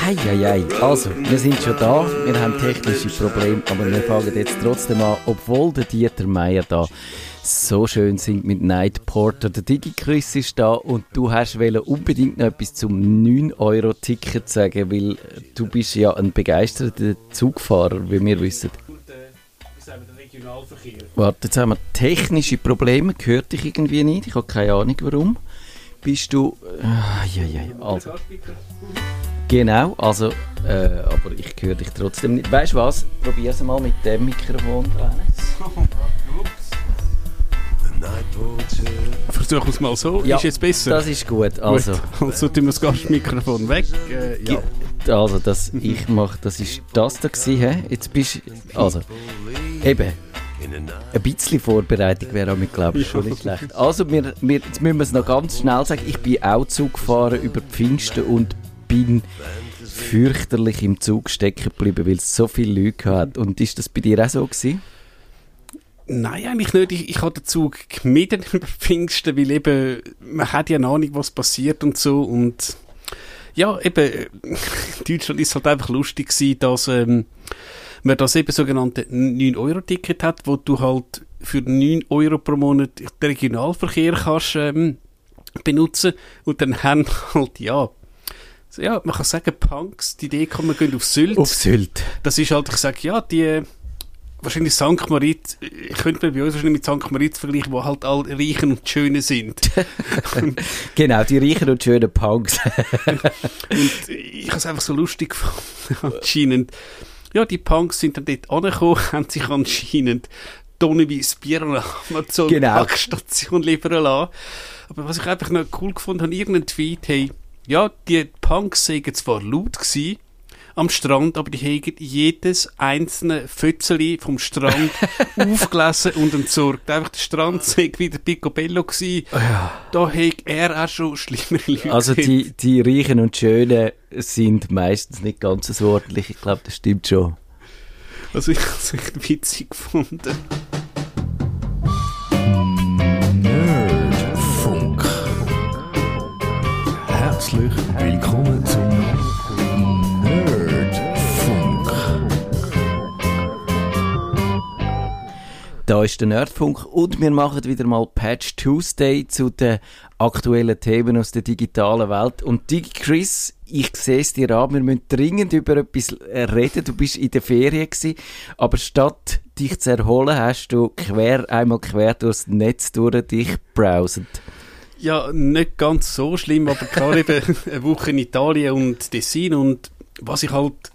Hei, hei, hei. Also, wir sind schon da, wir haben technische Probleme, aber wir fangen jetzt trotzdem an, obwohl der Dieter Meier da so schön singt mit Night Porter. Der Digi-Chris ist da und du hast unbedingt noch etwas zum 9-Euro-Ticket sagen, weil du bist ja ein begeisterter Zugfahrer, wie wir wissen. Warte, jetzt haben wir technische Probleme, hört dich irgendwie nicht, ich habe keine Ahnung warum. Bist du... Ah, ja, ja, also... Genau, also, äh, aber ich höre dich trotzdem nicht. Weißt du was? Probier es mal mit dem Mikrofon dran. Versuchen wir es mal so. Ja, ist jetzt besser? Das ist gut. Also, Gut. Also tun wir das Gastmikrofon weg. Äh, ja. also das ich mache, das ist das da gewesen? Jetzt bist also eben ein bisschen Vorbereitung wäre mit glaube ich schon nicht schlecht. Also wir, wir, jetzt müssen wir es noch ganz schnell sagen. Ich bin auch Zug gefahren über die Pfingsten und bin fürchterlich im Zug stecken geblieben, weil es so viele Leute hat. Und ist das bei dir auch so gewesen? Nein, eigentlich nicht. Ich, ich habe den Zug gemieden über Pfingsten, weil eben, man hat ja eine Ahnung, was passiert und so. Und ja, eben, in Deutschland ist halt einfach lustig gewesen, dass ähm, man das eben sogenannte 9-Euro-Ticket hat, wo du halt für 9 Euro pro Monat den Regionalverkehr kannst ähm, benutzen. Und dann haben halt, ja, ja, man kann sagen, Punks, die Idee kommen, gehen auf Sylt. Auf Sylt. Das ist halt, ich sage, ja, die, wahrscheinlich St. Moritz, ich könnte bei uns wahrscheinlich mit St. Moritz vergleichen, wo halt all Reichen und Schöne sind. Genau, die reichen und schönen Punks. und ich habe es einfach so lustig gefunden, anscheinend. Ja, die Punks sind dann dort angekommen, haben sich anscheinend tonnenweise Bier an Amazon Genau. Packstation liefern lassen. Aber was ich einfach noch cool gefunden habe, irgendein Tweet, hey, ja, die Punks seien zwar laut gewesen, am Strand, aber die haben jedes einzelne Fötzeli vom Strand aufgelesen und entsorgt. Einfach der Strand sei wieder Picobello gewesen. Da hat er auch schon schlimmere Leute Also die, die Reichen und Schönen sind meistens nicht ganz so ordentlich. Ich glaube, das stimmt schon. Also ich habe es echt witzig gefunden. Da ist der Nerdfunk und wir machen wieder mal Patch Tuesday zu den aktuellen Themen aus der digitalen Welt. Und Digi Chris, ich sehe es dir an, wir müssen dringend über etwas äh, reden. Du bist in der Ferien gewesen, aber statt dich zu erholen, hast du quer, einmal quer durchs Netz durch dich browsend. Ja, nicht ganz so schlimm, aber klar eben eine Woche in Italien und Tessin und was ich halt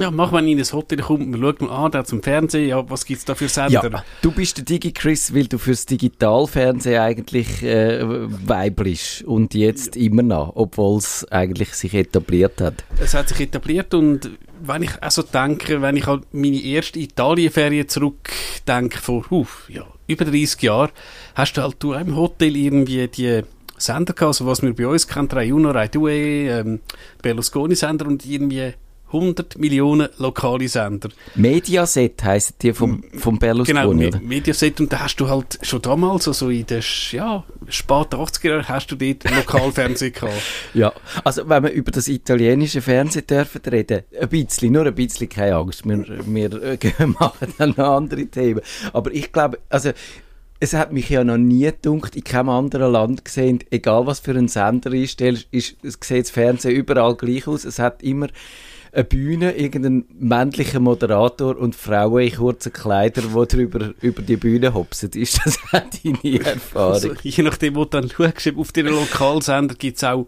ja, wenn ich in ein Hotel komme, man schaut mal an, da zum Fernsehen, ja, was gibt's da für Sender? Ja, du bist der Digi Chris, weil du fürs Digitalfernsehen eigentlich äh, weiblich und jetzt immer noch, obwohl es eigentlich sich etabliert hat. Es hat sich etabliert und wenn ich also denke, wenn ich an meine erste Italienferien zurückdenke, vor uh, ja, über 30 Jahren, hast du halt du im Hotel irgendwie die Sender gehabt, also was wir bei uns kennen, Rai Uno, Rai Due, ähm, Berlusconi-Sender und irgendwie 100 Millionen lokale Sender. Mediaset heisst die vom, vom Genau, Berlusconi, Me oder? Mediaset und da hast du halt schon damals, also in den ja, späten 80er Jahren, hast du dort Lokalfernsehen gehabt. Ja, also wenn wir über das italienische Fernsehen dürfen reden, ein bisschen, nur ein bisschen, keine Angst, wir, wir äh, machen dann noch andere Themen. Aber ich glaube, also es hat mich ja noch nie gedunkt, in keinem anderen Land gesehen, egal was für ein Sender einstellst, ist, es sieht das Fernsehen überall gleich aus. Es hat immer eine Bühne, irgendein männlicher Moderator und Frauen in kurzen Kleidern, die drüber, über die Bühne hopsen. Ist das auch deine Erfahrung? Also, je nachdem, wo du dann schaust, auf den Lokalsender gibt es auch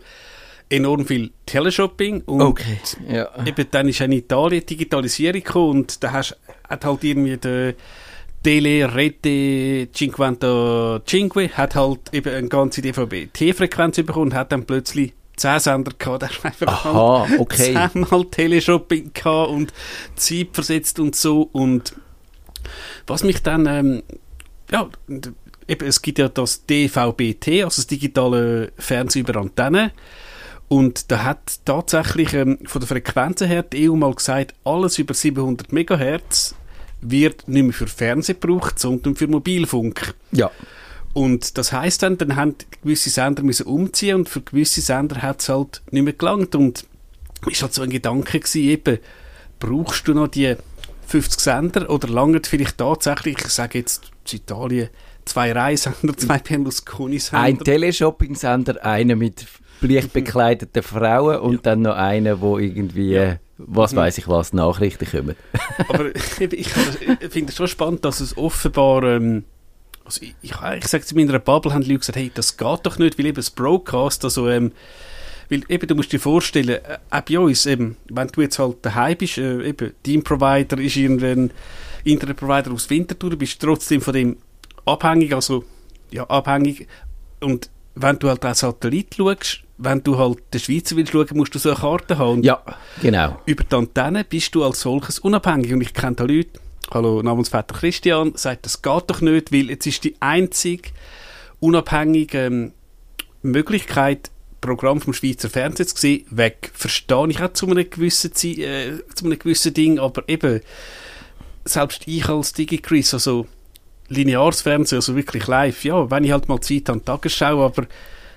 enorm viel Teleshopping und Okay, ja. eben dann ist auch in Italien Digitalisierung gekommen und da hast hat halt irgendwie der Tele Rete 55 hat halt eben eine ganze DVB-T-Frequenz bekommen und hat dann plötzlich 10 Sender gehabt, der hat einfach Aha, halt okay. zehnmal Teleshopping gehabt und Zeit versetzt und so und was mich dann ähm, ja, eben, es gibt ja das DVB-T, also das digitale Fernsehen über Antenne. Und da hat tatsächlich ähm, von der Frequenzen her die EU mal gesagt, alles über 700 MHz wird nicht mehr für Fernsehen gebraucht, sondern für Mobilfunk. Ja. Und das heisst dann, dann haben gewisse Sender müssen umziehen und für gewisse Sender hat es halt nicht mehr gelangt. Und ist halt so ein Gedanke gewesen, eben, brauchst du noch die 50 Sender oder langt vielleicht tatsächlich, ich sage jetzt zu Italien, zwei Reisender, zwei Berlusconi-Sender? Ein Teleshopping-Sender, einer mit leicht bekleideten Frauen und dann noch einer, wo irgendwie, äh, was weiß ich was, Nachrichten kommen. Aber ich, ich finde es schon spannend, dass es offenbar, ähm, also ich, ich, ich sage in meiner Bubble, haben die Leute gesagt, hey, das geht doch nicht, weil eben das Broadcast, also ähm, weil eben, du musst dir vorstellen, äh, auch bei uns, eben, wenn du jetzt halt daheim bist, äh, eben, dein Provider ist irgendein Internetprovider aus Winterthur, bist du trotzdem von dem abhängig, also, ja, abhängig. Und wenn du halt auch Satellit schaust, wenn du halt den Schweizer willst schauen, musst du so eine Karte haben. Und Ja, genau. über die Antenne bist du als solches unabhängig. Und ich kenne da Leute, hallo Namensvetter Christian, sagt, das geht doch nicht, weil jetzt ist die einzige unabhängige ähm, Möglichkeit, Programm vom Schweizer Fernsehen zu sehen, weg. Verstehe ich auch zu einem gewissen, äh, zu einem gewissen Ding, aber eben, selbst ich als Digi-Chris, also lineares Fernsehen, also wirklich live, ja, wenn ich halt mal Zeit an Tagesschau, aber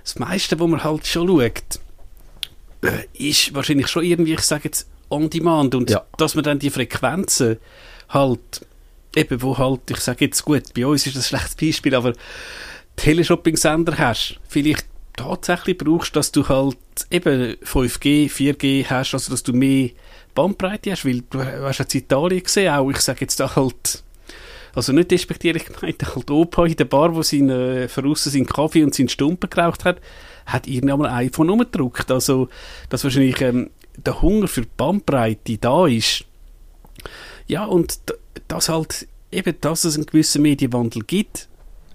das meiste, wo man halt schon schaut, äh, ist wahrscheinlich schon irgendwie, ich sage jetzt, on demand und Ja. dass man dann die Frequenzen halt, eben wo halt, ich sage jetzt gut, bei uns ist das ein schlechtes Beispiel, aber Teleshopping-Sender hast, vielleicht tatsächlich brauchst, dass du halt eben 5G, 4G hast, also dass du mehr Bandbreite hast, weil du hast jetzt Italien gesehen, auch ich sage jetzt da halt, also nicht despektierlich gemeint, halt Opa in der Bar, wo sein, äh, verrissen seinen Kaffee und seinen Stumpen geraucht hat, hat irgendwann ein iPhone umgedruckt. Also, dass wahrscheinlich ähm, der Hunger für Bandbreite da ist. Ja, und d- dass halt eben, dass es einen gewissen Medienwandel gibt,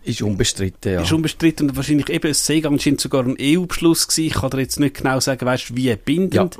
Ist unbestritten, ja. ist unbestritten und wahrscheinlich eben, es sei anscheinend sogar ein EU-Beschluss gewesen. Ich kann dir jetzt nicht genau sagen, weißt, wie bindend.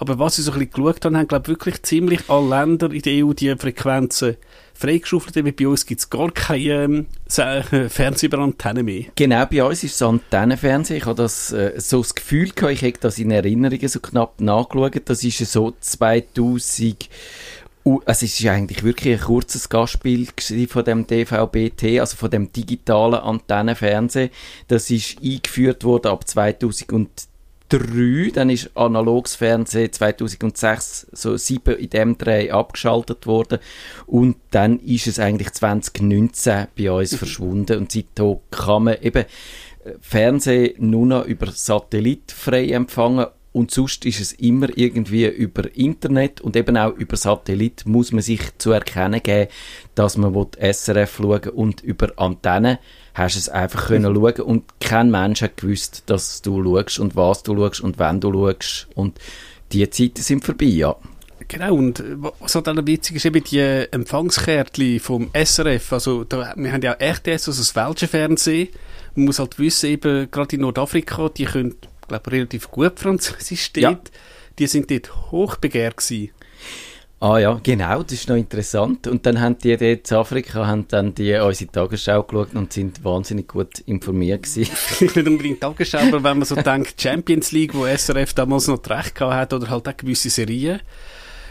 Aber was ich so ein bisschen geschaut habe, haben, glaube ich, wirklich ziemlich alle Länder in der EU die Frequenzen freigeschaufelt. Eben bei uns gibt es gar keine ähm, Se- Fernseh über Antennen mehr. Genau, bei uns ist es Antennenfernsehen. Ich habe das, äh, so das Gefühl gehabt, ich hätte das in Erinnerungen so knapp nachgeschaut. Das ist ja so 2000, uh, also es ist eigentlich wirklich ein kurzes Gastspiel von dem DVB-T, also von dem digitalen Antennenfernsehen. Das ist eingeführt worden ab 2003, dann ist analoges Fernsehen 2006 so sieben in dem Dreh abgeschaltet worden. Und dann ist es eigentlich 2019 bei uns verschwunden. Und seitdem kann man eben äh, Fernsehen nur noch über Satellit frei empfangen und sonst ist es immer irgendwie über Internet und eben auch über Satellit muss man sich zu erkennen geben, dass man SRF schauen und über Antenne hast du es einfach können schauen und kein Mensch hat gewusst, dass du schaust und was du schaust und wenn du schaust. Und die Zeiten sind vorbei, ja. Genau, und äh, was halt auch witzig ist, eben die äh, Empfangskärtchen vom SRF, also da, wir haben ja RTS, also das welche Fernsehen, man muss halt wissen, eben gerade in Nordafrika, die können, glaube relativ gut Französisch dort, Ja. die sind dort hochbegehrt gewesen. Ah ja, genau, das ist noch interessant. Und dann haben die dort in Afrika haben dann die unsere Tagesschau geschaut und sind wahnsinnig gut informiert gewesen. nicht unbedingt Tagesschau, aber wenn man so denkt, Champions League, wo SRF damals noch Recht gehabt hat, oder halt auch gewisse Serien.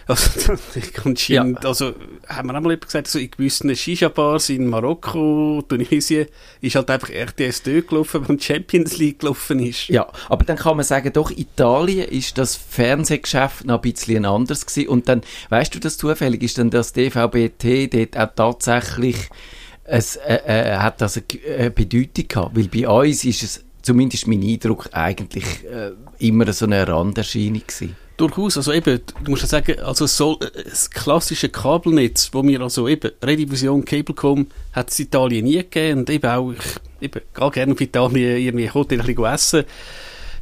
Also, ich anscheinend, also, haben wir auch mal gesagt, so in gewissen Shisha-Bars in Marokko, Tunesien, ist halt einfach RTS durchgelaufen, wenn die Champions League gelaufen ist. Ja, aber dann kann man sagen, doch, Italien ist das Fernsehgeschäft noch ein bisschen anders gewesen. Und dann, weißt du, das zufällig ist dann das DVB-T dort auch tatsächlich, es, äh, äh, hat das eine, eine Bedeutung gehabt. Weil bei uns ist es, zumindest mein Eindruck, eigentlich äh, immer so eine Randerscheinung gewesen. Durchaus, also eben, du musst ja sagen, also so, äh, das klassische Kabelnetz, wo wir also eben, Redivision, Cablecom, hat es in Italien nie gegeben und eben auch, ich eben, gehe gerne auf Italien irgendwie Hotel ein bisschen essen.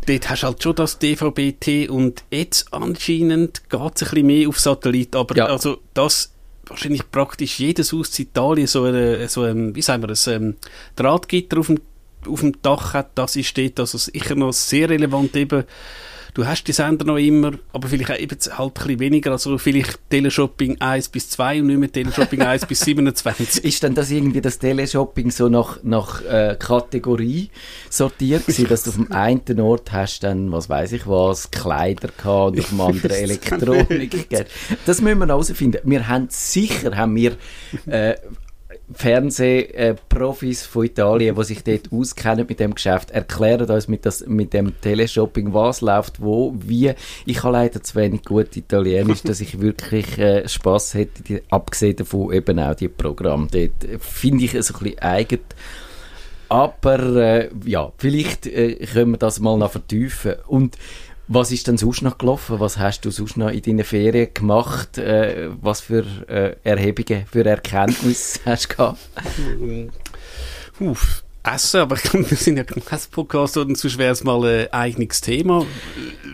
Dort hast du halt schon das DVB-T und jetzt anscheinend geht es ein bisschen mehr auf Satellit, aber Ja. also das wahrscheinlich praktisch jedes Haus in Italien so eine, so ein, wie sagen wir, ein ähm, Drahtgitter auf dem, auf dem Dach hat, das ist dort also sicher noch sehr relevant eben du hast die Sender noch immer, aber vielleicht auch eben halt ein bisschen weniger, also vielleicht Teleshopping 1 bis 2 und nicht mehr Teleshopping 1 bis 27. Ist dann das irgendwie das Teleshopping so nach, nach äh, Kategorie sortiert gewesen, dass du auf dem einen Ort hast dann, was weiß ich was, Kleider gehabt und auf dem anderen Elektronik. Das müssen wir herausfinden. Wir haben sicher, haben wir, äh, Fernsehprofis von Italien, die sich dort auskennen mit dem Geschäft, erklären uns mit, das, mit dem Teleshopping, was läuft wo, wie. Ich habe leider zu wenig gut Italienisch, dass ich wirklich äh, Spass hätte, die, abgesehen davon eben auch die Programme. Dort finde ich es ein bisschen eigen. Aber äh, ja, vielleicht äh, können wir das mal noch vertiefen. Und was ist denn sonst noch gelaufen? Was hast du sonst noch in deinen Ferien gemacht? Äh, was für äh, Erhebungen, für Erkenntnisse hast du gehabt? Uff, Essen, aber ich glaube, wir sind ja kein Podcast, und wäre es mal ein eigenes Thema.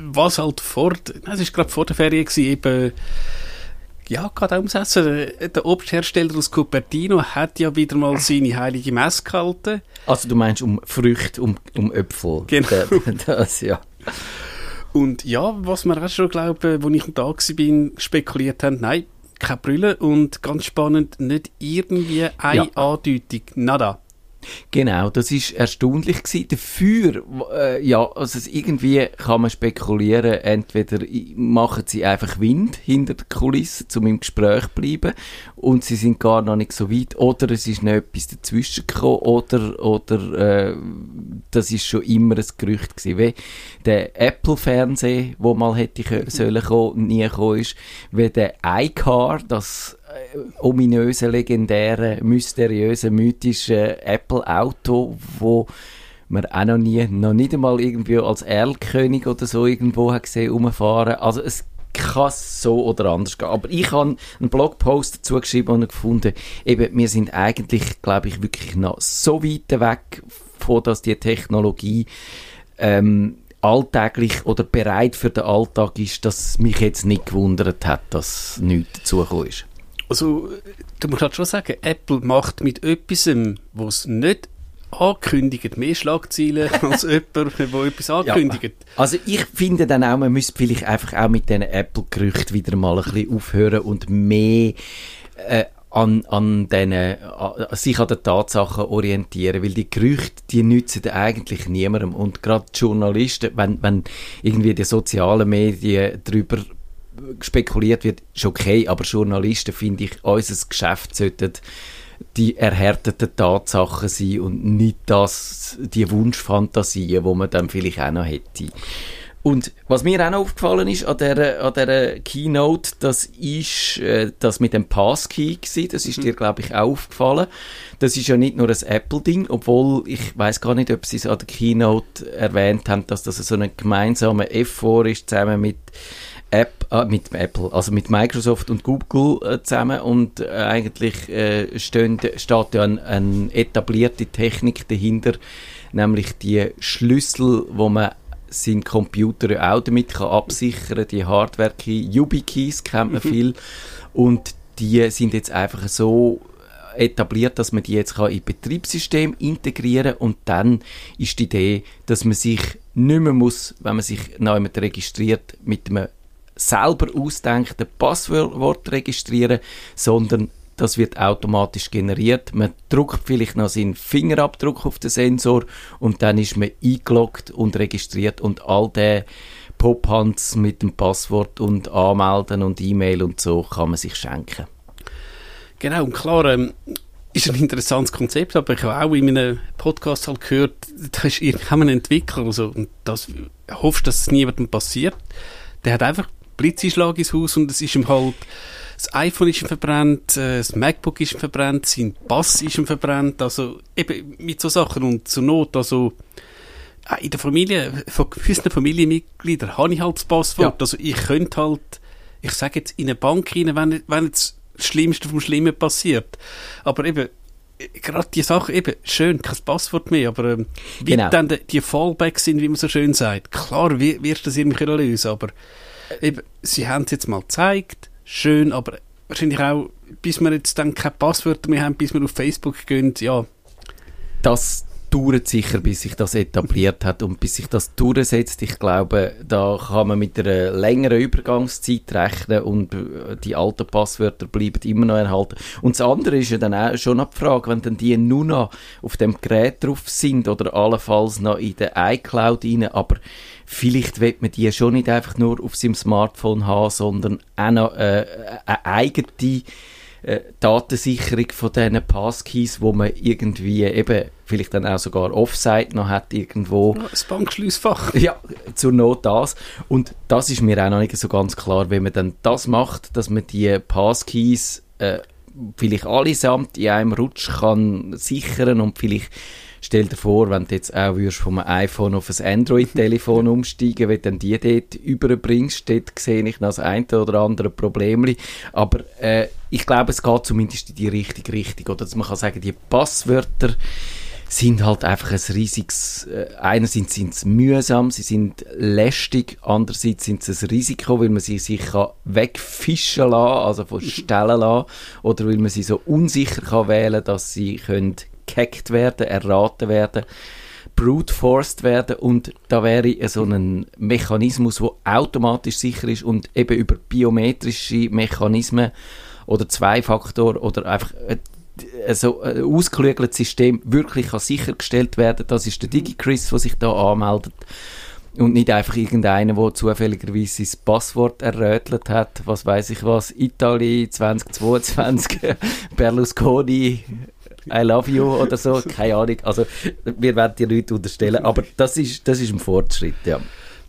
Was halt vor, es war gerade vor der Ferien, gewesen, eben, ja, gerade ums Essen. Der, der Obsthersteller aus Cupertino hat ja wieder mal seine heilige Messe gehalten. Also du meinst um Früchte, um, um Äpfel? Genau. Das, ja. Und ja, was wir auch schon, glaube ich, als ich da war, spekuliert haben, nein, keine Brille und ganz spannend, nicht irgendwie eine Ja. Andeutung, nada. Genau, das ist erstaunlich gewesen. Dafür, äh, ja, also irgendwie kann man spekulieren, entweder machen sie einfach Wind hinter der Kulisse, um im Gespräch zu bleiben, und sie sind gar noch nicht so weit, oder es ist noch etwas dazwischen gekommen, oder, oder äh, das ist schon immer ein Gerücht gewesen, wie der Apple-Fernseher, wo mal hätte kö- sollen kommen, nie gekommen ist, wie der iCar, das ominöse, legendäre, mysteriöse, mythische Apple-Auto, wo man auch noch nie, noch nicht einmal irgendwie als Erlkönig oder so irgendwo hat gesehen, rumfahren. Also es kann so oder anders gehen. Aber ich habe einen Blogpost dazu geschrieben und gefunden, eben, wir sind eigentlich, glaube ich, wirklich noch so weit weg von, dass die Technologie ähm, alltäglich oder bereit für den Alltag ist, dass mich jetzt nicht gewundert hat, dass nichts dazugekommen ist. Also, du musst halt schon sagen, Apple macht mit etwas, was nicht ankündigt, mehr Schlagzeilen als jemand, der etwas ankündigt. Also ich finde dann auch, man müsste vielleicht einfach auch mit diesen Apple-Gerüchten wieder mal ein bisschen aufhören und mehr äh, an, an den, äh, sich an den Tatsachen orientieren, weil die Gerüchte, die nützen eigentlich niemandem und gerade Journalisten, wenn, wenn irgendwie die sozialen Medien darüber spekuliert wird, ist okay, aber Journalisten, finde ich, unser Geschäft sollten die erhärteten Tatsachen sein und nicht das, die Wunschfantasien, wo man dann vielleicht auch noch hätte. Und was mir auch noch aufgefallen ist an dieser, an dieser Keynote, das ist äh, das mit dem Passkey gewesen. Das ist dir, glaube ich, auch aufgefallen. Das ist ja nicht nur ein Apple-Ding, obwohl ich weiß gar nicht, ob sie es an der Keynote erwähnt haben, dass das so ein gemeinsamer Effort ist, zusammen mit App, ah, mit Apple, also mit Microsoft und Google äh, zusammen. Und äh, eigentlich äh, stehen, steht ja eine ein etablierte Technik dahinter, nämlich die Schlüssel, wo man seinen Computer auch damit kann absichern, die Hardware-Key, YubiKeys kennt man viel. Und die sind jetzt einfach so etabliert, dass man die jetzt kann in Betriebssystem integrieren und dann ist die Idee, dass man sich nicht mehr muss, wenn man sich neu mit registriert, mit einem selber ausdenkten Passwort registrieren, sondern das wird automatisch generiert. Man drückt vielleicht noch seinen Fingerabdruck auf den Sensor und dann ist man eingeloggt und registriert und all der Pop-Hans mit dem Passwort und Anmelden und E-Mail und so kann man sich schenken. Genau, und klar, ähm, ist ein interessantes Konzept, aber ich habe auch in meinem Podcast halt gehört, da ist irgendein Entwickler, also, und das hoffst, dass es niemandem passiert, der hat einfach Blitzeinschlag ins Haus und es ist ihm halt, das iPhone ist ihm verbrannt, äh, das MacBook ist ihm verbrannt, sein Pass ist ihm verbrannt, also eben mit so Sachen und zur Not, also äh, in der Familie, von gewissen Familienmitgliedern habe ich halt das Passwort, Ja. also ich könnte halt, ich sage jetzt in eine Bank rein, wenn, wenn jetzt das Schlimmste vom Schlimmen passiert, aber eben, gerade die Sache, eben, schön, kein Passwort mehr, aber ähm, wie Genau. dann die, die Fallbacks sind, wie man so schön sagt, klar wirst du das irgendwie lösen, aber eben, sie haben es jetzt mal gezeigt, schön, aber wahrscheinlich auch, bis wir jetzt dann keine Passwörter mehr haben, bis wir auf Facebook gehen, ja, das dauert sicher, bis sich das etabliert hat und bis sich das durchsetzt. Ich glaube, da kann man mit einer längeren Übergangszeit rechnen und äh, die alten Passwörter bleiben immer noch erhalten. Und das andere ist ja dann auch schon die Frage, wenn dann die nur noch auf dem Gerät drauf sind oder allenfalls noch in der iCloud rein, aber vielleicht will man die schon nicht einfach nur auf seinem Smartphone haben, sondern auch noch äh, eine eigene äh, Datensicherung von diesen Passkeys, wo man irgendwie eben vielleicht dann auch sogar Offsite noch hat irgendwo. Ja, das Bankschliessfach. Ja, zur Not das. Und das ist mir auch noch nicht so ganz klar, wenn man dann das macht, dass man die Passkeys äh, vielleicht allesamt in einem Rutsch kann sichern und vielleicht stell dir vor, wenn du jetzt auch würdest vom iPhone auf ein Android-Telefon umsteigen, wenn du dann die dort überbringst, dort sehe ich noch das eine oder andere Problem. Aber äh, ich glaube, es geht zumindest in die richtige Richtung. Oder dass man kann sagen, die Passwörter sind halt einfach ein riesiges, äh, einerseits sind sie mühsam, sie sind lästig, andererseits sind sie ein Risiko, weil man sie sich kann wegfischen lassen, also von Stellen lassen, oder weil man sie so unsicher kann wählen, dass sie können gehackt werden, erraten werden, brute forced werden und da wäre so ein Mechanismus, der automatisch sicher ist und eben über biometrische Mechanismen oder Zwei-Faktor oder einfach äh, so ein ausgeklügeltes System wirklich kann sichergestellt werden. Das ist der DigiChris, der sich da anmeldet. Und nicht einfach irgendeiner, der zufälligerweise sein Passwort errötelt hat. Was weiß ich was, Italien 2022, Berlusconi, I love you oder so, keine Ahnung. Also, wir werden die Leute unterstellen, aber das ist, das ist ein Fortschritt, ja.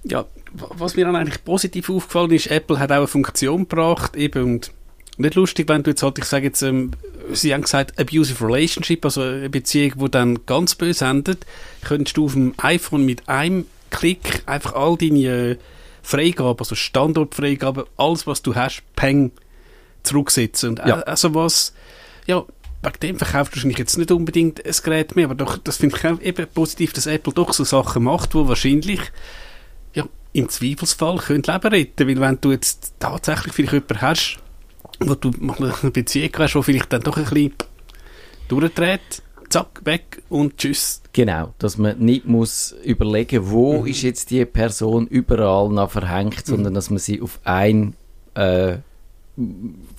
Ja, was mir dann eigentlich positiv aufgefallen ist, Apple hat auch eine Funktion gebracht, eben, und nicht lustig, wenn du jetzt halt, ich sage jetzt, ähm, sie haben gesagt, abusive relationship, also eine Beziehung, die dann ganz böse endet, könntest du auf dem iPhone mit einem Klick einfach all deine äh, Freigaben, also Standortfreigaben, alles, was du hast, peng, zurücksetzen. Und Ja. äh, also was, ja, wegen dem verkaufst du wahrscheinlich jetzt nicht unbedingt ein Gerät mehr, aber doch, das finde ich auch eben positiv, dass Apple doch so Sachen macht, wo wahrscheinlich ja, im Zweifelsfall könnte Leben retten, weil wenn du jetzt tatsächlich vielleicht jemanden hast, wo du mal eine Beziehung hast, wo vielleicht dann doch ein bisschen durchdreht, zack, weg und tschüss. Genau, dass man nicht muss überlegen, wo ist jetzt die Person überall noch verhängt, sondern dass man sie auf ein äh,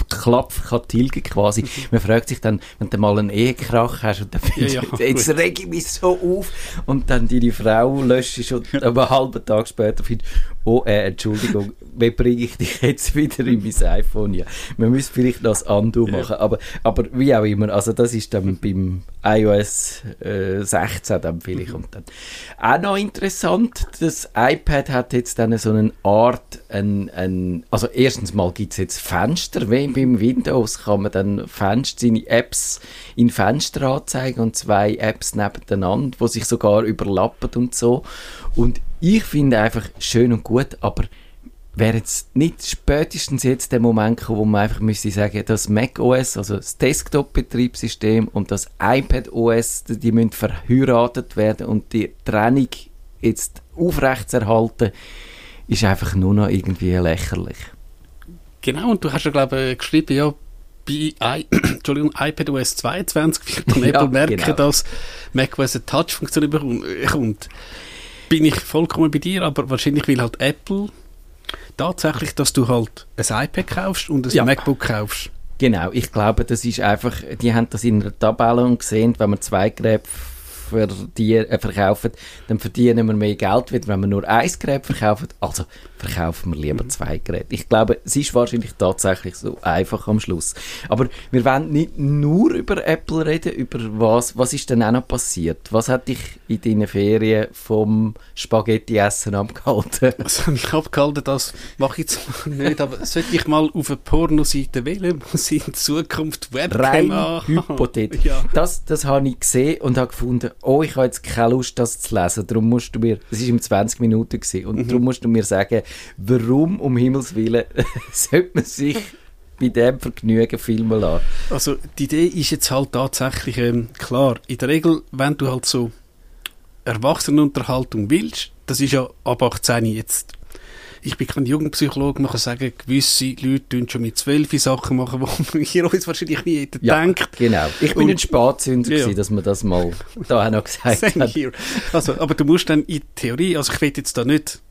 Klapf kann tilgen quasi. Man fragt sich dann, wenn du mal einen Ehekrach hast und dann findest Ja, ja, jetzt reg ich mich so auf. Und dann deine Frau löscht und einen halben Tag später findest oh, äh, Entschuldigung, wie bringe ich dich jetzt wieder in mein iPhone? Ja, man müsste vielleicht noch das Undo machen, aber, aber wie auch immer, also das ist dann beim iOS äh, 16 dann vielleicht. Und dann auch noch interessant, das iPad hat jetzt dann so eine Art, ein, ein, also erstens mal gibt es jetzt Fenster, wie beim Windows kann man dann Fenster, seine Apps in Fenster anzeigen und zwei Apps nebeneinander, wo sich sogar überlappen und so. Und ich finde einfach schön und gut, aber wäre jetzt nicht spätestens jetzt der Moment gekommen, wo man einfach müsste sagen, das Mac OS, also das Desktop-Betriebssystem und das iPad OS, die müssen verheiratet werden und die Trennung jetzt aufrechtzuerhalten, ist einfach nur noch irgendwie lächerlich. Genau, und du hast ja, glaube ich, geschrieben, ja, bei I Entschuldigung, iPadOS 22 wird dann Ja, Apple merken, genau. dass macOS eine Touch-Funktion bekommt. Bin ich vollkommen bei dir, aber wahrscheinlich will halt Apple tatsächlich, dass du halt ein iPad kaufst und ein Ja. MacBook kaufst. Genau, ich glaube, das ist einfach, die haben das in einer Tabelle und gesehen, wenn man zwei Geräte verdien, äh, verkaufen, dann verdienen wir mehr Geld, wie wenn wir nur ein Gerät verkaufen. Also verkaufen wir lieber zwei Geräte. Ich glaube, es ist wahrscheinlich tatsächlich so einfach am Schluss. Aber wir wollen nicht nur über Apple reden, über was, was ist denn auch noch passiert? Was hat dich in deinen Ferien vom Spaghetti-Essen abgehalten? Also ich habe gehalten, das mache ich jetzt nicht, aber sollte ich mal auf eine Pornoseite wählen, muss ich in Zukunft Webcam Rein hypothetisch. Ja. Das, das habe ich gesehen und habe gefunden, oh, ich habe jetzt keine Lust, das zu lesen. Darum musst du mir, es war im 20 Minuten gewesen, und darum musst du mir sagen, warum um Himmels Willen sollte man sich bei dem Vergnügen filmen lassen? Also die Idee ist jetzt halt tatsächlich ähm, klar. In der Regel, wenn du halt so Erwachsenenunterhaltung willst, das ist ja ab 18 jetzt. Ich bin kein Jugendpsychologe, man kann sagen, gewisse Leute tun schon mit 12 Sachen machen, wo wir uns wahrscheinlich nie hätten gedacht. genau. Ich bin Und- ein Spatzünder, Ja, ja. gewesen, dass man das mal da auch noch gesagt Same hat. here. Also, aber du musst dann in Theorie, also ich will jetzt da nicht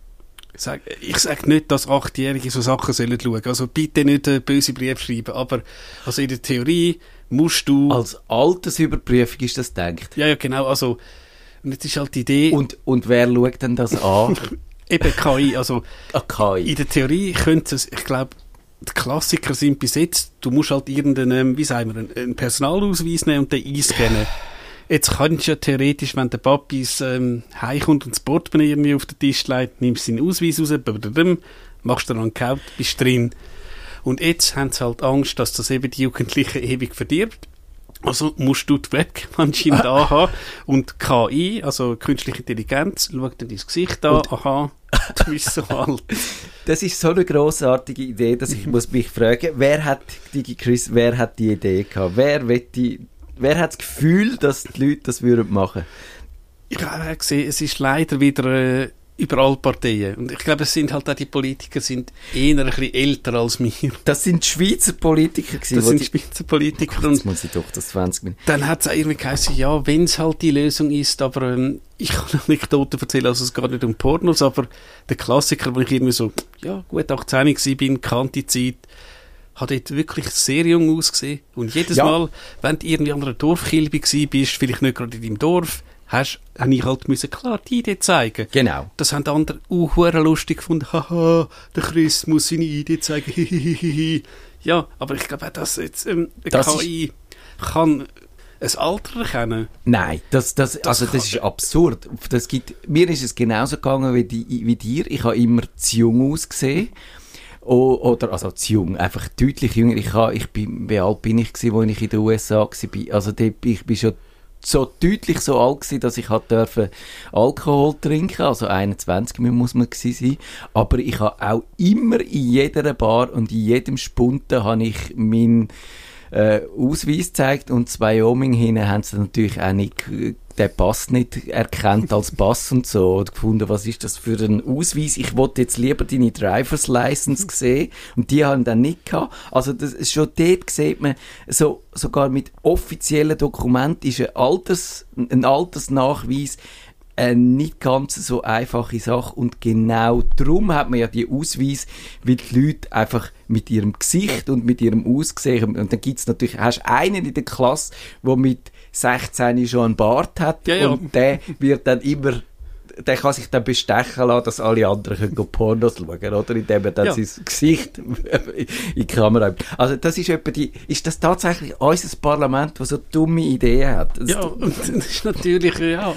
ich sage nicht, dass Achtjährige so Sachen sollen schauen. Also bitte nicht einen böse Brief schreiben, aber also in der Theorie musst du... Als Altersüberprüfung ist das gedacht. ja, ja, genau, also und jetzt ist halt die Idee, Und, und wer schaut denn das an? eben KI, also Ah, KI. in der Theorie könnte es, ich glaube, die Klassiker sind bis jetzt, du musst halt irgendeinen, wie sagen wir, einen Personalausweis nehmen und den einscannen. Jetzt kannst du ja theoretisch, wenn der Papis ähm, heimkommt und das Portemonnaie irgendwie auf den Tisch legt, nimmst du seinen Ausweis raus, blablabla, machst dann einen Account, bist drin. Und jetzt haben sie halt Angst, dass das eben die Jugendlichen ewig verdirbt. Also musst du die Webcam anscheinend anhaben und KI, also künstliche Intelligenz, schaut dann dein Gesicht an, aha, du bist so alt. Das ist so eine grossartige Idee, dass ich muss mich fragen, wer hat DigiChris, wer hat die Idee gehabt? Wer, wird die, wer hat das Gefühl, dass die Leute das würden machen? Ich habe gesehen, es ist leider wieder äh, überall Parteien. Und ich glaube, es sind halt auch die Politiker sind eher ein bisschen älter als wir. Das sind Schweizer Politiker gewesen. Das sind die- Schweizer Politiker. Jetzt Und muss ich doch das 20 Minuten. dann hat es irgendwie geheißen, ja, wenn es halt die Lösung ist, aber ähm, ich kann Anekdoten erzählen, also es geht nicht um Pornos, aber der Klassiker, wo ich irgendwie so, ja, gut 18 war, bin, kannte Zeit, hat dort wirklich sehr jung ausgesehen. Und jedes Ja. Mal, wenn du irgendwie an einer Dorfkilbe bist, vielleicht nicht gerade in deinem Dorf, hast, habe ich halt müssen, klar, die Idee zeigen. Genau. Das haben die anderen auch lustig gefunden. Haha, der Chris muss seine Idee zeigen. Hihihihi. ja, aber ich glaube dass jetzt ähm, Das KI kann ein Alter erkennen. Nein, das, das, also das ist absurd. Das gibt, mir ist es genauso gegangen wie, die, wie dir. Ich habe immer zu jung ausgesehen. O, oder, also zu jung, einfach deutlich jünger. Ich, habe, ich bin, wie alt bin ich gewesen, als ich in den USA war? Also dort, ich bin schon so deutlich so alt gewesen, dass ich dürfen Alkohol trinken, also 21 muss man gewesen sein. Aber ich habe auch immer in jeder Bar und in jedem Spunten habe ich mein äh, Ausweis gezeigt und zwei Wyoming hinten haben sie natürlich auch nicht, den Pass nicht erkannt als Pass und so und gefunden, was ist das für ein Ausweis? Ich wollte jetzt lieber deine Drivers License sehen und die haben dann nicht gehabt. Also das ist schon dort sieht man, so, sogar mit offiziellen Dokumenten ist ein, Alters, ein Altersnachweis eine nicht ganz so einfache Sache und genau darum hat man ja die Ausweis, weil die Leute einfach mit ihrem Gesicht und mit ihrem Aussehen und dann gibt's natürlich, hast einen in der Klasse, der mit 16 schon einen Bart hat Ja, ja. und der wird dann immer der kann sich dann bestechen lassen, dass alle anderen können Pornos schauen, oder? Indem er dann Ja. sein Gesicht in die Kamera hat. Also das ist etwa die, ist das tatsächlich unser Parlament, das so dumme Ideen hat? Das Ja, und das ist natürlich, ja,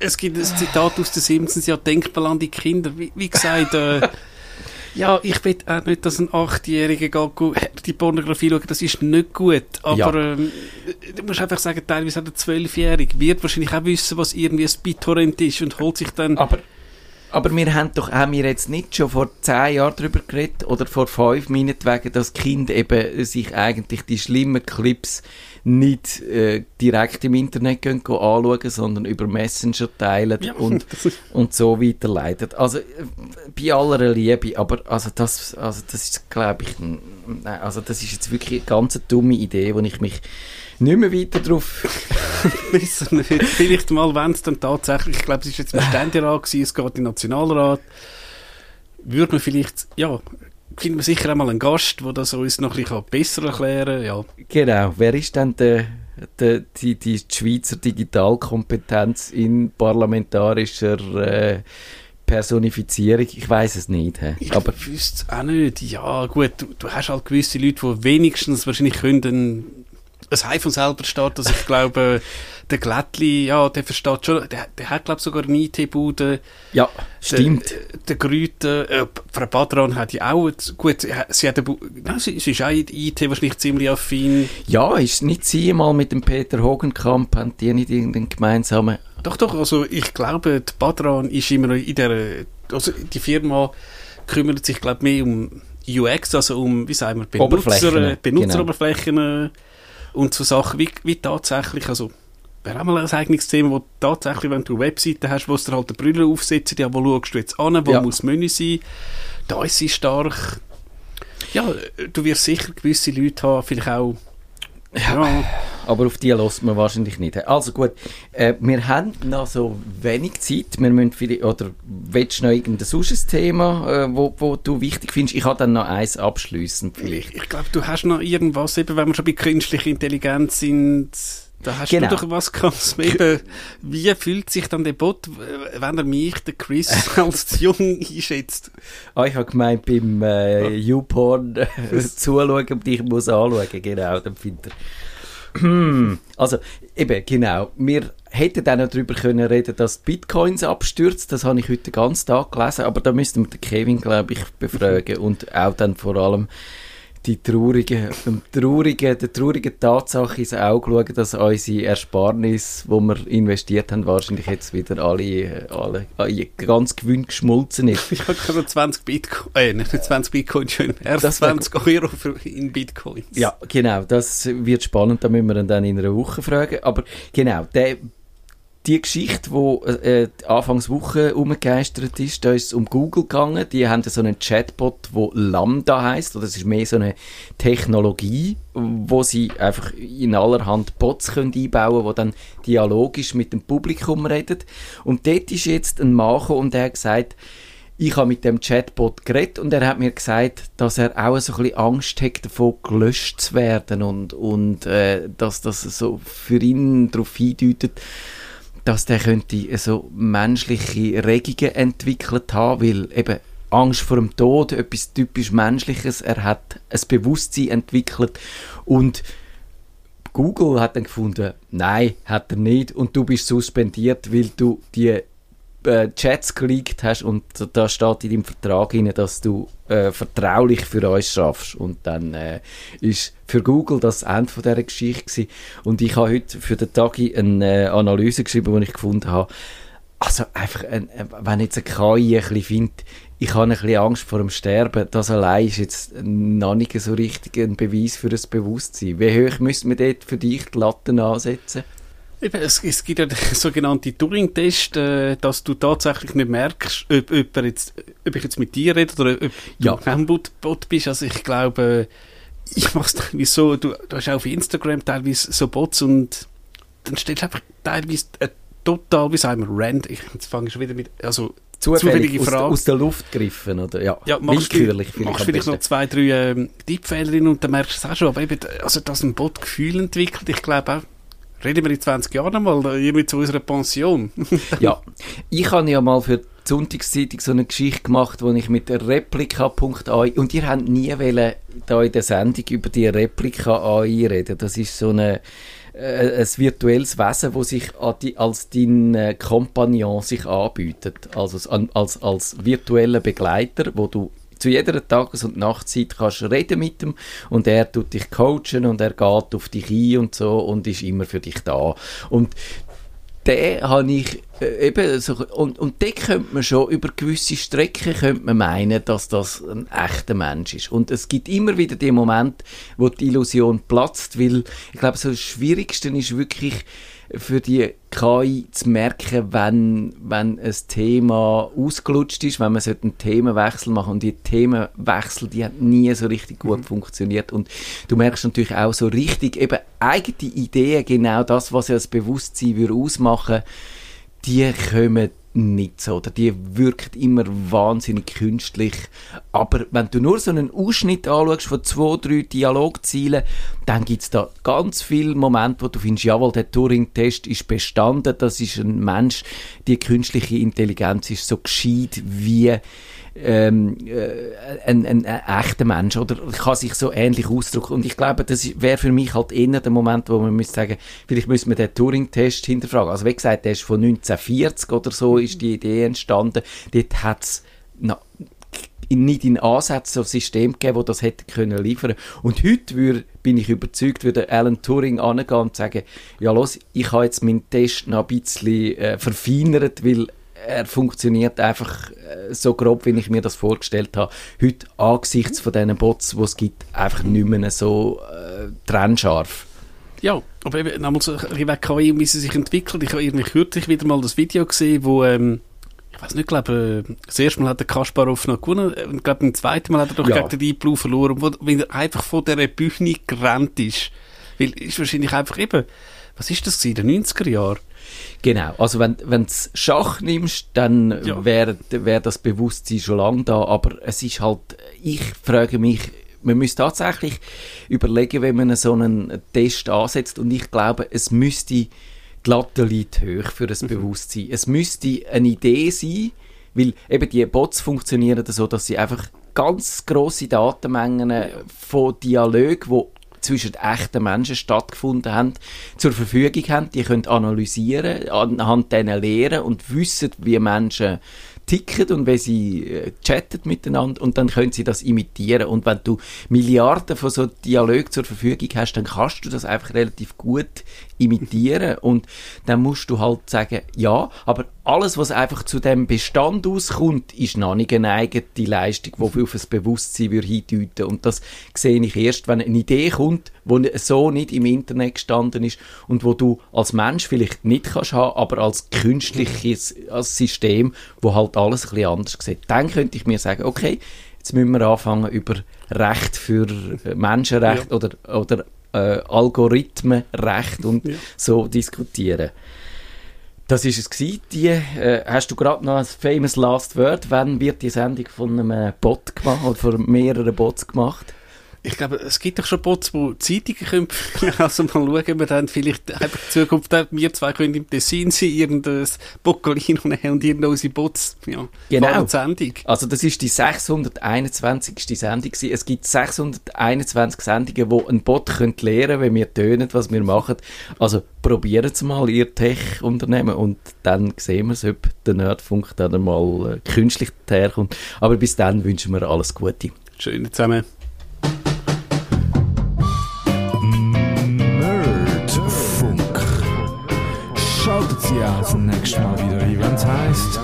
es gibt ein Zitat aus den Simpsons, ja, denkt mal an die Kinder. Wie, wie gesagt, äh, ja, ich will auch nicht, dass ein Achtjähriger die Pornografie schauen, das ist nicht gut. Aber Ja. ähm, du musst einfach sagen, teilweise auch der Zwölfjährige wird wahrscheinlich auch wissen, was irgendwie ein BitTorrent ist und holt sich dann... Aber, aber wir haben doch, haben wir jetzt nicht schon vor zehn Jahren darüber geredet oder vor fünf meinetwegen, dass Kinder eben sich eigentlich die schlimmen Clips nicht äh, direkt im Internet gehen, gehen anschauen, sondern über Messenger teilen Ja, und, und so weiterleiten. Also äh, bei aller Liebe, aber also das, also das ist, glaube ich, nein, also das ist jetzt wirklich eine ganz dumme Idee, wo ich mich nicht mehr weiter drauf nicht. Vielleicht mal, wenn es dann tatsächlich, ich glaube, es ist jetzt im Ständerat gewesen, es geht im Nationalrat, würde man vielleicht, ja, finden wir sicher einmal einen Gast, der das uns noch ein bisschen besser erklären kann. Ja, Genau, wer ist denn der, der, die, die Schweizer Digitalkompetenz in parlamentarischer äh, Personifizierung? Ich weiß es nicht. He. ich Aber wüsste es auch nicht. Ja, gut, du, du hast halt gewisse Leute, die wenigstens wahrscheinlich können ein Heim von selber starten. Also ich glaube, der Glättli, ja, der versteht schon, der, der hat glaube ich sogar eine IT-Bude. ja, stimmt. Der, der Grüte, äh, Frau Badran hat ja auch, gut, sie hat- eine, Bu- Nein, sie, sie ist auch in IT wahrscheinlich ziemlich affin. Ja, ist nicht sie mal mit dem Peter Hogenkamp, haben die nicht irgendeinen gemeinsamen... Doch, doch, also ich glaube, die Badran ist immer noch in der, also die Firma kümmert sich, glaube ich, mehr um UX, also um, wie sagen wir, Benutzer, Oberflächen, äh, Benutzeroberflächen äh, und so Sachen wie, wie tatsächlich, also wäre auch mal ein eigenes Thema, wo tatsächlich, wenn du eine Webseite hast, wo du dir halt den Brille aufsetzt, ja, wo schaust du jetzt an, wo Ja. muss das Menü sein, da ist sie stark. Ja, du wirst sicher gewisse Leute haben, vielleicht auch, ja, Aber auf die lässt man wahrscheinlich nicht. Also gut, äh, wir haben noch so wenig Zeit. Wir müssen vielleicht, oder willst du noch irgendein sonst Thema, äh, wo, wo du wichtig findest? Ich habe dann noch eins abschließend vielleicht. Ich, ich glaube, du hast noch irgendwas, eben wenn wir schon bei künstlicher Intelligenz sind. Da hast Genau. du doch was ganz eben, wie fühlt sich dann der Bot, wenn er mich, der Chris, als jung einschätzt? Ah, ich habe gemeint, beim äh, YouPorn äh, zuschauen und ich muss anschauen, genau, dann findet er. Hm, also, eben, genau. Wir hätten dann noch darüber können reden, dass Bitcoins abstürzt. Das habe ich heute den ganzen Tag gelesen, aber da müssten wir den Kevin, glaube ich, befragen und auch dann vor allem die traurige, dem traurigen, der traurigen Tatsache ins Auge schauen, dass unsere Ersparnis, wo wir investiert haben, wahrscheinlich jetzt wieder alle, äh, alle, alle ganz Gewinn geschmolzen ist. Ich habe gerade 20 Bitcoin, äh, nicht 20 Bitcoin, schön, erst Das wär 20 Euro für, in Bitcoins. Ja, genau, das wird spannend, da müssen wir dann in einer Woche fragen. Aber genau, der, die Geschichte, die äh, Anfangs Woche umgegeistert ist, da ist es um Google gegangen. Die haben so einen Chatbot, der Lambda heißt. Oder das ist mehr so eine Technologie, wo sie einfach in allerhand Bots können einbauen können, die dann dialogisch mit dem Publikum reden. Und dort ist jetzt ein gekommen und der hat gesagt, ich habe mit dem Chatbot geredet und er hat mir gesagt, dass er auch so ein bisschen Angst hat, davon gelöscht zu werden und, und äh, dass das so für ihn darauf hindeutet, dass der könnte so menschliche Regungen entwickelt haben, weil eben Angst vor dem Tod, etwas typisch Menschliches, er hat ein Bewusstsein entwickelt und Google hat dann gefunden, nein, hat er nicht und du bist suspendiert, weil du die äh, Chats geleakt hast und da steht in deinem Vertrag rein, dass du äh, vertraulich für uns schaffst und dann äh, ist für Google das Ende von dieser Geschichte gewesen. und ich habe heute für den Tagi eine äh, Analyse geschrieben, die ich gefunden habe, also einfach, ein, äh, wenn jetzt eine KI ein bisschen findet, ich habe ein bisschen Angst vor dem Sterben, das allein ist jetzt noch nicht so richtig ein Beweis für das Bewusstsein. Wie hoch müssen wir dort für dich die Latten ansetzen? Eben, es, es gibt ja den sogenannten Turing-Test, äh, dass du tatsächlich nicht merkst, ob, ob, jetzt, ob ich jetzt mit dir rede oder ob Ja. du ein Bot, Bot bist. Also ich glaube, äh, ich mache es teilweise so, du, du hast auf Instagram teilweise so Bots und dann stellst du einfach teilweise äh, total, wie sagen wir, rand, ich, jetzt fange ich schon wieder mit, also zufällige aus, Frage. aus der Luft gegriffen, oder? Ja, Ja, machst willkürlich vielleicht machst vielleicht noch zwei, drei ähm, Tippfehler und dann merkst du es auch schon. Aber eben, also, dass ein Bot Gefühl entwickelt, ich glaube auch, reden wir in 20 Jahren mal, irgendwie zu unserer Pension. Ja, ich habe ja mal für die Sonntagszeitung so eine Geschichte gemacht, wo ich mit Replika.ai und ihr habt nie wollen, da in der Sendung über die Replika.ai reden. Das ist so eine äh, ein virtuelles Wesen, wo sich als dein äh, Kompagnon sich anbietet, also als, als, als virtueller Begleiter, wo du zu jeder Tages- und Nachtzeit kannst reden mit ihm und er tut dich coachen und er geht auf dich ein und so und ist immer für dich da. Und den habe ich äh, eben so, und, und den könnte man schon über gewisse Strecken könnte man meinen, dass das ein echter Mensch ist. Und es gibt immer wieder die Momente, wo die Illusion platzt, weil ich glaube, so das Schwierigste ist wirklich für die KI zu merken, wenn, wenn ein Thema ausgelutscht ist, wenn man einen Themenwechsel machen und die Themenwechsel, die hat nie so richtig gut funktioniert. Und du merkst natürlich auch so richtig eben eigene Ideen, genau das, was ja das Bewusstsein würde ausmachen, die kommen nicht so, oder? Die wirkt immer wahnsinnig künstlich. Aber wenn du nur so einen Ausschnitt anschaust von zwei, drei Dialogzielen, dann gibt's da ganz viele Momente, wo du findest, jawohl, der Turing-Test ist bestanden, das ist ein Mensch, die künstliche Intelligenz ist so gescheit wie ähm, äh, ein, ein, ein echter Mensch oder kann sich so ähnlich ausdrücken. Und ich glaube, das wäre für mich halt eher der Moment, wo man müsste sagen, vielleicht müssen wir den Turing-Test hinterfragen. Also wie gesagt, der ist von 1940 oder so ist die Idee entstanden. Dort hat es nicht in Ansätzen ein System gegeben, das das hätte können liefern. Und heute würde, bin ich überzeugt, würde Alan Turing angehen und sagen, ja los, ich habe jetzt meinen Test noch ein bisschen äh, verfeinert, weil er funktioniert einfach äh, so grob, wie ich mir das vorgestellt habe. Heute angesichts von diesen Bots, die es gibt, einfach nicht mehr so äh, trennscharf. Ja, aber eben ein bisschen weg KI wie sie sich entwickelt. Ich habe irgendwie kürzlich wieder mal das Video gesehen, wo, ähm, ich weiß nicht, glaube, äh, das erste Mal hat der Kasparov noch gewonnen und glaube, beim zweiten Mal hat er doch Ja. gegen den Deep Blue verloren, wo, wenn er einfach von dieser Bühne gerannt ist. Weil, ist wahrscheinlich einfach eben, was ist das gewesen, in den 90er Jahren? Genau, also wenn wenn du Schach nimmst, dann Ja. wäre wär das Bewusstsein schon lange da, aber es ist halt, ich frage mich, man müsste tatsächlich überlegen, wenn man so einen Test ansetzt. Und ich glaube, es müsste die Latte liegt hoch für das Bewusstsein. Es müsste eine Idee sein, weil eben die Bots funktionieren so, dass sie einfach ganz große Datenmengen von Dialogen, wo zwischen echten Menschen stattgefunden haben, zur Verfügung haben. Die können analysieren, anhand denen lehren und wissen, wie Menschen ticken und wie sie äh, chatten miteinander und dann können sie das imitieren und wenn du Milliarden von so Dialogen zur Verfügung hast, dann kannst du das einfach relativ gut imitieren und dann musst du halt sagen, ja, aber alles, was einfach zu dem Bestand auskommt, ist noch nicht eine eigene Leistung, die auf das Bewusstsein würde hindeuten Und das sehe ich erst, wenn eine Idee kommt, die so nicht im Internet gestanden ist und wo du als Mensch vielleicht nicht kannst haben, aber als künstliches als System, wo halt alles ein bisschen anders sieht. Dann könnte ich mir sagen, okay, jetzt müssen wir anfangen über Recht für äh, Menschenrecht ja. oder, oder äh, Algorithmenrecht und ja. so diskutieren. Das ist es gewesen. Die, äh, hast du gerade noch ein famous last word? Wann wird die Sendung von einem Bot gemacht oder von mehreren Bots gemacht? Ich glaube, es gibt doch schon Bots, die Zeitungen können. Also mal schauen, ob wir dann vielleicht in Zukunft, wir zwei können im Tessin sein, irgendein Boccolino nehmen und irgendeine unsere Bots, ja, genau. Sendung. Also das ist die 621. Sendung gewesen. Es gibt 621 Sendungen, wo ein Bot könnt lernen, wenn wir tönen, was wir machen. Also probieren Sie mal Ihr Tech-Unternehmen und dann sehen wir ob der Nerdfunk dann mal äh, künstlich herkommt. Aber bis dann wünschen wir alles Gute. Schön zusammen. Nice.